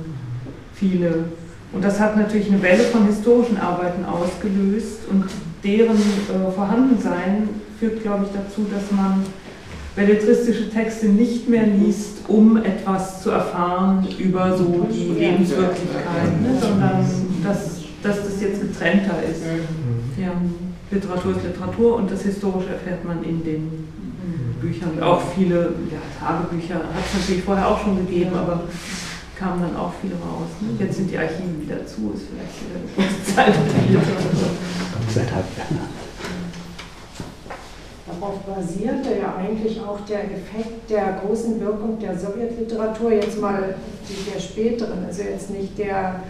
viele. Und das hat natürlich eine Welle von historischen Arbeiten ausgelöst und deren äh, Vorhandensein führt, glaube ich, dazu, dass man belletristische Texte nicht mehr liest, um etwas zu erfahren über so die Lebenswirklichkeit, ne, sondern dass, dass das jetzt getrennter ist. Ja, Literatur ist Literatur und das Historische erfährt man in den Büchern. Auch viele ja, Tagebücher hat es natürlich vorher auch schon gegeben, aber kamen dann auch viele raus. Ne? Jetzt sind die Archive wieder zu, ist vielleicht wieder eine kurze Zeit. Dank. Darauf basierte ja eigentlich auch der Effekt der großen Wirkung der Sowjetliteratur, jetzt mal die der späteren, also jetzt nicht der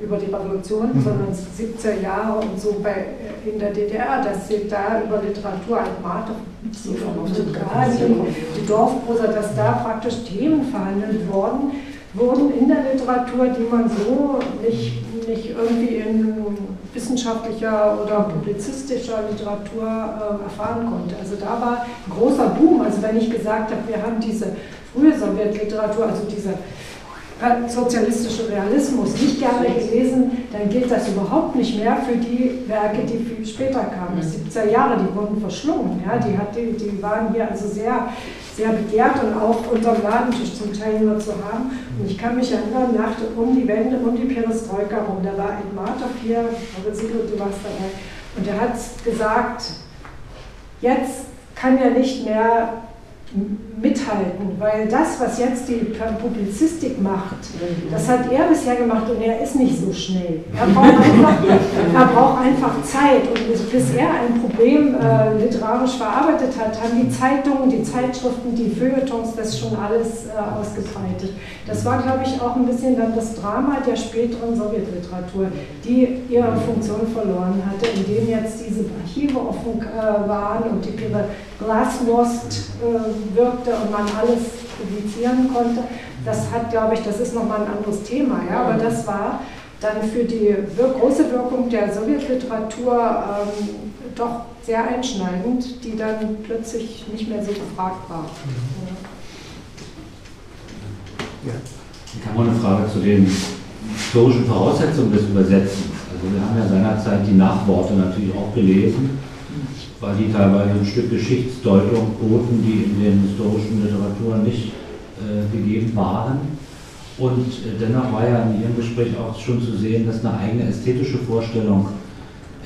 über die Revolution, mhm. sondern 70er Jahre und so bei, in der DDR, dass sie da über Literatur Altmate, die Dorfprosa, dass da praktisch Themen verhandelt worden wurden in der Literatur, die man so nicht, nicht irgendwie in wissenschaftlicher oder publizistischer Literatur äh, erfahren konnte. Also da war ein großer Boom. Also wenn ich gesagt habe, wir haben diese frühe Sowjetliteratur, also diese sozialistische Realismus nicht gerne gelesen, dann gilt das überhaupt nicht mehr für die Werke, die viel später kamen. Die 70er Jahre, die wurden verschlungen. Ja, die, hat, die, die waren hier also sehr, sehr begehrt und auch unterm Ladentisch zum Teil nur zu haben. Und ich kann mich erinnern, nach, um die Wende, um die Perestroika rum, da war ein Martov hier, aber Sigrid, du warst dabei, und er hat gesagt, jetzt kann er nicht mehr mithalten, weil das, was jetzt die Publizistik macht, das hat er bisher gemacht und er ist nicht so schnell. Er braucht einfach, er braucht einfach Zeit und bis er ein Problem äh, literarisch verarbeitet hat, haben die Zeitungen, die Zeitschriften, die Feuilletons das schon alles äh, ausgebreitet. Das war, glaube ich, auch ein bisschen dann das Drama der späteren Sowjetliteratur, die ihre Funktion verloren hatte, indem jetzt diese Archive offen äh, waren und die Glasnost äh, wirkte und man alles publizieren konnte. Das hat, glaube ich, das ist nochmal ein anderes Thema, ja, aber das war dann für die große Wirkung der Sowjetliteratur ähm, doch sehr einschneidend, die dann plötzlich nicht mehr so gefragt war. Ja. Ich habe noch eine Frage zu den historischen Voraussetzungen des Übersetzens. Also wir haben ja seinerzeit die Nachworte natürlich auch gelesen weil die teilweise ein Stück Geschichtsdeutung boten, die in den historischen Literaturen nicht äh, gegeben waren. Und äh, dennoch war ja in Ihrem Gespräch auch schon zu sehen, dass eine eigene ästhetische Vorstellung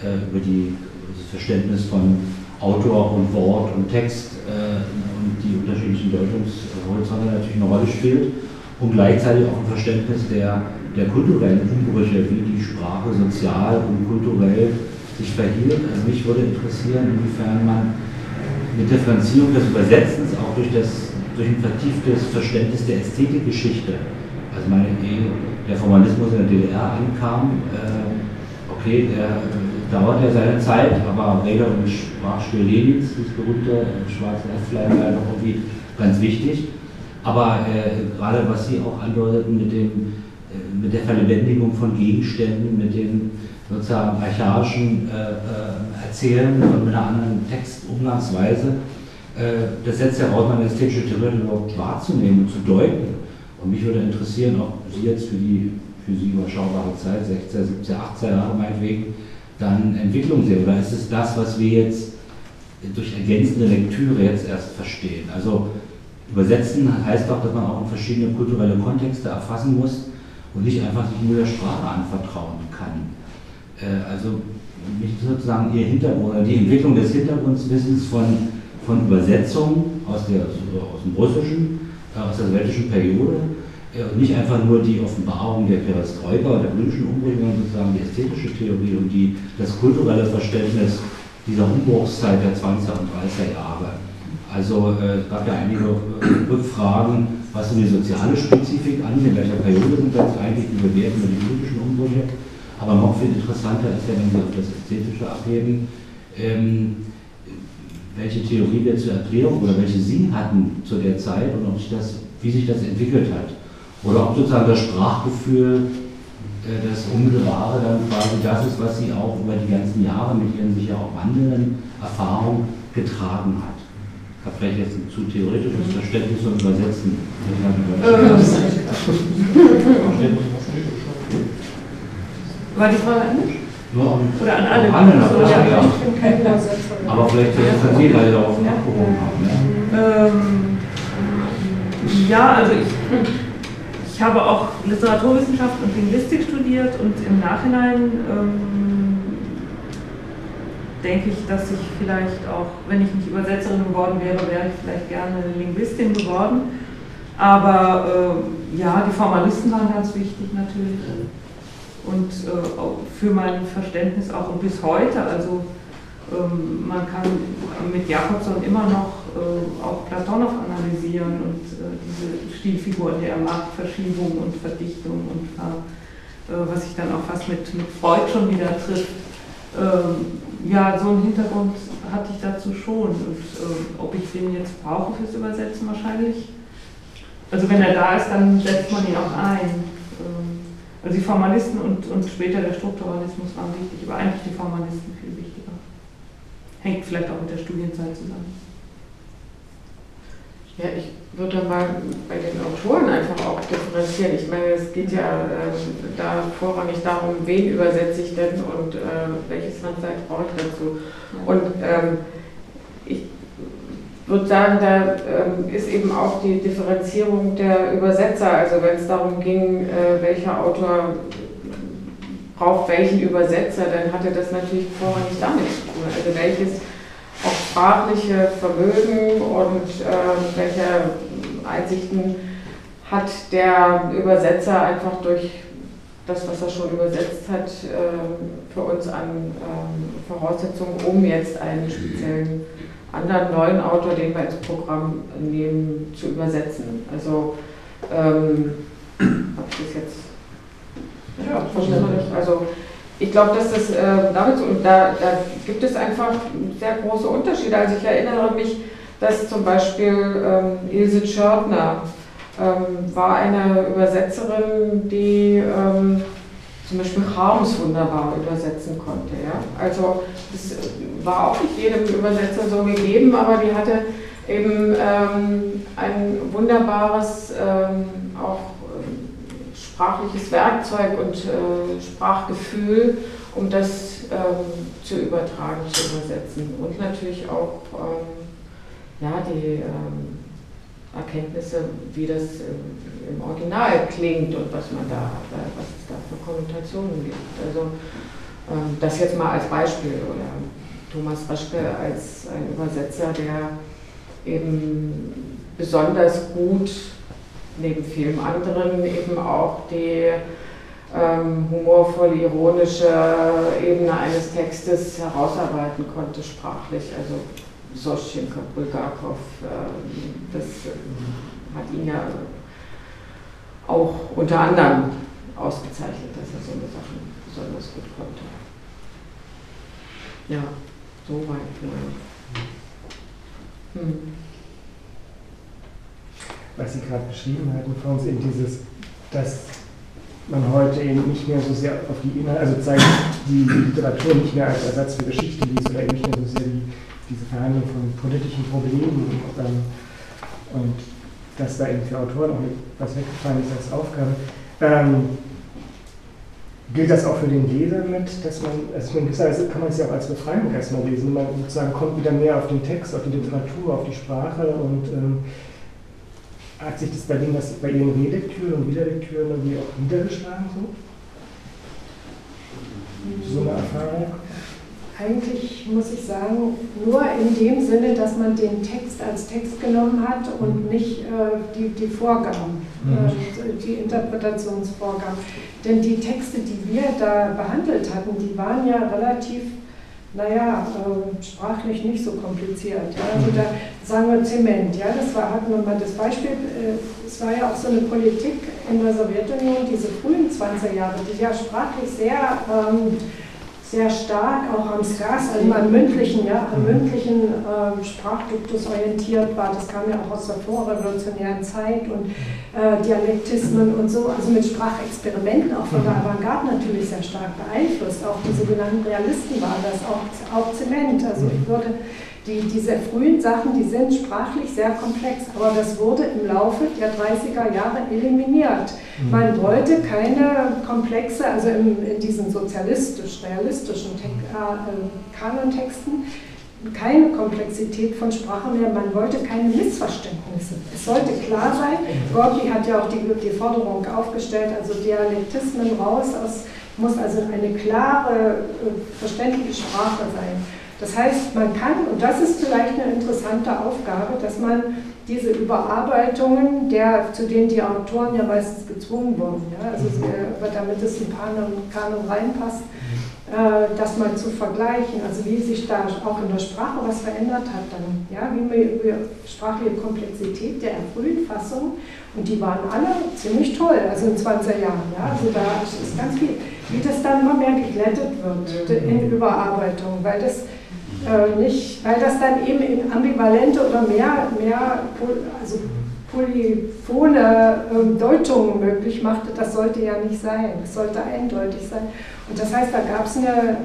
äh, über die, das Verständnis von Autor und Wort und Text äh, und die unterschiedlichen Deutungshorizonte natürlich eine Rolle spielt. und gleichzeitig auch ein Verständnis der, der kulturellen Umbrüche, wie die Sprache sozial und kulturell sich verhielt. Also mich würde interessieren, inwiefern man mit Differenzierung des Übersetzens auch durch, das, durch ein vertieftes Verständnis der Ästhetikgeschichte, also meine, der Formalismus in der DDR ankam, äh, okay, der äh, dauert ja seine Zeit, aber Rede und Sprachstil Lenins, das berühmte äh, schwarze Heftlein, war ja noch irgendwie ganz wichtig. Aber äh, gerade was Sie auch andeuteten mit, dem, äh, mit der Verlebendigung von Gegenständen, mit dem sozusagen archaischen äh, äh Erzählen und mit einer anderen Textumgangsweise, äh, das setzt heraus, meine ästhetische Theorie überhaupt wahrzunehmen und zu deuten. Und mich würde interessieren, ob Sie jetzt für die für Sie überschaubare Zeit, 16, 17, 18 Jahre meinetwegen, dann Entwicklung sehen? Oder ist es das, was wir jetzt durch ergänzende Lektüre jetzt erst verstehen? Also übersetzen heißt doch, dass man auch in verschiedene kulturelle Kontexte erfassen muss und nicht einfach sich nur der Sprache anvertrauen kann. Äh, also sozusagen Ihr Hintergrund, die Entwicklung des Hintergrundwissens von, von Übersetzung aus, aus dem Russischen, äh, aus der sowjetischen Periode und nicht einfach nur die Offenbarung der Perestroika oder der politischen Umbrüche, sondern sozusagen die ästhetische Theorie und die, das kulturelle Verständnis dieser Umbruchszeit der 20er und 30er Jahre. Also äh, es gab ja einige äh, Rückfragen, was in die soziale Spezifik angeht, in welcher Periode sind das eigentlich, wie bewerten wir die politischen Umbrüche. Aber noch viel interessanter ist ja, wenn Sie auf das Ästhetische abheben, ähm, welche Theorie wir zur Erklärung oder welche Sie hatten zu der Zeit und ob sich das, wie sich das entwickelt hat. Oder ob sozusagen das Sprachgefühl, äh, das Unmittelbare dann quasi das ist, was sie auch über die ganzen Jahre mit ihren sich ja auch wandelnden Erfahrungen getragen hat. Ich habe vielleicht jetzt ein zu theoretisches Verständnis und Übersetzen. War die Frage an mich? Nur an, Oder an alle? An alle ja. Ja. Aber vielleicht können Sie leider darauf nachgehoben haben. Ja. Ähm, ja, also ich ich habe auch Literaturwissenschaft und Linguistik studiert und im Nachhinein ähm, denke ich, dass ich vielleicht auch, wenn ich nicht Übersetzerin geworden wäre, wäre ich vielleicht gerne Linguistin geworden. Aber äh, ja, die Formalisten waren ganz wichtig natürlich. Und äh, für mein Verständnis auch und bis heute, also ähm, man kann mit Jakobson immer noch äh, auch Platonow analysieren und äh, diese Stilfiguren der Marktverschiebung und Verdichtung und was sich dann auch fast mit, mit Freud schon wieder trifft. Ähm, ja, so einen Hintergrund hatte ich dazu schon. Und ob ich den jetzt brauche fürs Übersetzen, wahrscheinlich. Also wenn er da ist, dann setzt man ihn auch ein. Also die Formalisten und, und später der Strukturalismus waren wichtig, aber eigentlich die Formalisten viel wichtiger. Hängt vielleicht auch mit der Studienzeit zusammen. Ja, ich würde mal bei den Autoren einfach auch differenzieren. Ich meine, es geht ja äh, da vorrangig darum, wen übersetze ich denn und äh, welches Handwerk brauche ich dazu. Und ähm, würde sagen, da ähm, ist eben auch die Differenzierung der Übersetzer. Also wenn es darum ging, äh, welcher Autor braucht welchen Übersetzer, dann hatte das natürlich vorrangig damit zu tun. Also welches auch sprachliche Vermögen und äh, welche Einsichten hat der Übersetzer einfach durch das, was er schon übersetzt hat, äh, für uns an äh, Voraussetzungen, um jetzt einen speziellen anderen neuen Autor, den wir ins Programm nehmen, zu übersetzen. Also ähm, habe ich das jetzt ja, verständlich. Also ich glaube, dass das äh, damit und da, da gibt es einfach sehr große Unterschiede. Also ich erinnere mich, dass zum Beispiel ähm, Ilse Tschörtner ähm, war eine Übersetzerin, die ähm, zum Beispiel Harms wunderbar übersetzen konnte. Ja? Also das war auch nicht jedem Übersetzer so gegeben, aber die hatte eben ähm, ein wunderbares ähm, auch sprachliches Werkzeug und äh, Sprachgefühl, um das ähm, zu übertragen, zu übersetzen. Und natürlich auch ähm, ja, die ähm, Erkenntnisse, wie das äh, im Original klingt und was man da, was es da für Konnotationen gibt. Also ähm, das jetzt mal als Beispiel oder Thomas Raschke als ein Übersetzer, der eben besonders gut neben vielem anderen eben auch die ähm, humorvoll ironische Ebene eines Textes herausarbeiten konnte, sprachlich. Also Soschenko, Bulgakov, äh, das äh, hat ihn ja auch unter anderem ausgezeichnet, dass er so eine Sachen besonders gut konnte. Ja, soweit. Ja. Hm. Was Sie gerade beschrieben hatten, vor uns eben dieses, dass man heute eben nicht mehr so sehr auf die Inhalte, also zeigt die Literatur nicht mehr als Ersatz für Geschichte liest oder eben nicht mehr so sehr die, diese Verhandlung von politischen Problemen ähm, und dass da eben für Autoren auch was weggefallen ist als Aufgabe. Ähm, gilt das auch für den Leser mit, dass man, also gewisser Weise kann man es ja auch als Befreiung erstmal lesen. Man sozusagen kommt wieder mehr auf den Text, auf die Literatur, auf die Sprache und ähm, hat sich das bei dem, was bei Ihren Relektüren und Wiederlektüren irgendwie auch niedergeschlagen so? So eine Erfahrung? Eigentlich muss ich sagen, nur in dem Sinne, dass man den Text als Text genommen hat und mhm. nicht äh, die, die Vorgaben, mhm. äh, die Interpretationsvorgaben. Denn die Texte, die wir da behandelt hatten, die waren ja relativ naja, äh, sprachlich nicht so kompliziert. Ja. Also da sagen wir Zement, ja, das war, hatten wir mal das Beispiel, äh, es war ja auch so eine Politik in der Sowjetunion, diese frühen 20er Jahre, die ja sprachlich sehr ähm, sehr stark auch am SCAS, also am mündlichen, ja, am mündlichen äh, Sprachduktus orientiert war. Das kam ja auch aus der vorrevolutionären Zeit und äh, Dialektismen und so, also mit Sprachexperimenten auch von der Avantgarde natürlich sehr stark beeinflusst. Auch die sogenannten Realisten waren das, auch, auch Zement. Also ich würde die, diese frühen Sachen, die sind sprachlich sehr komplex, aber das wurde im Laufe der 30er Jahre eliminiert. Mhm. Man wollte keine komplexe, also in, in diesen sozialistisch-realistischen äh, Kanontexten, keine Komplexität von Sprache mehr, man wollte keine Missverständnisse. Es sollte klar sein, Gorki hat ja auch die, die Forderung aufgestellt, also Dialektismen raus, aus, muss also eine klare, äh, verständliche Sprache sein. Das heißt, man kann, und das ist vielleicht eine interessante Aufgabe, dass man diese Überarbeitungen, der, zu denen die Autoren ja meistens gezwungen wurden, ja, also äh, damit es in Kanon, Kanon reinpasst, äh, das mal zu vergleichen, also wie sich da auch in der Sprache was verändert hat, dann, ja, wie wir sprachliche Komplexität der frühen Fassung, und die waren alle ziemlich toll, also in 20er Jahren, ja, also da ist ganz viel, wie das dann immer mehr geglättet wird in Überarbeitung, weil das äh, nicht, weil das dann eben in ambivalente oder mehr, mehr also polyphone äh, Deutungen möglich machte. Das sollte ja nicht sein, es sollte eindeutig sein. Und das heißt, da gab es eine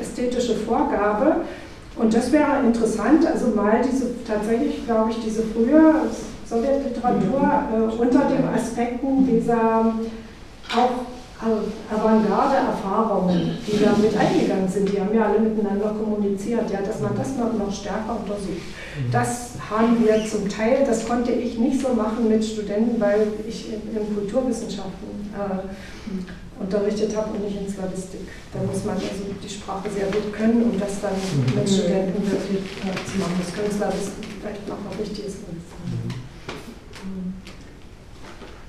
ästhetische Vorgabe. Und das wäre interessant, also mal diese tatsächlich, glaube ich, diese frühe Sowjetliteratur äh, unter den Aspekten dieser auch Avantgarde-Erfahrungen, die da mit eingegangen sind, die haben ja alle miteinander kommuniziert, ja, dass man das noch, noch stärker untersucht. Mhm. Das haben wir zum Teil, das konnte ich nicht so machen mit Studenten, weil ich in, in Kulturwissenschaften äh, unterrichtet habe und nicht in Slavistik. Da muss man also die Sprache sehr gut können, um das dann mhm. mit Studenten wirklich äh, zu machen. Das können Slavistik vielleicht noch mal richtig ist.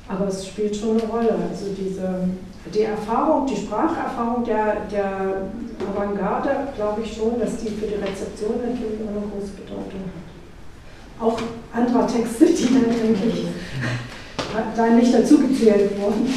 Aber es spielt schon eine Rolle. Also diese die Erfahrung, die Spracherfahrung der, der Avantgarde, glaube ich schon, dass die für die Rezeption natürlich auch eine große Bedeutung hat. Auch anderer Texte, die dann eigentlich da nicht dazugezählt wurden.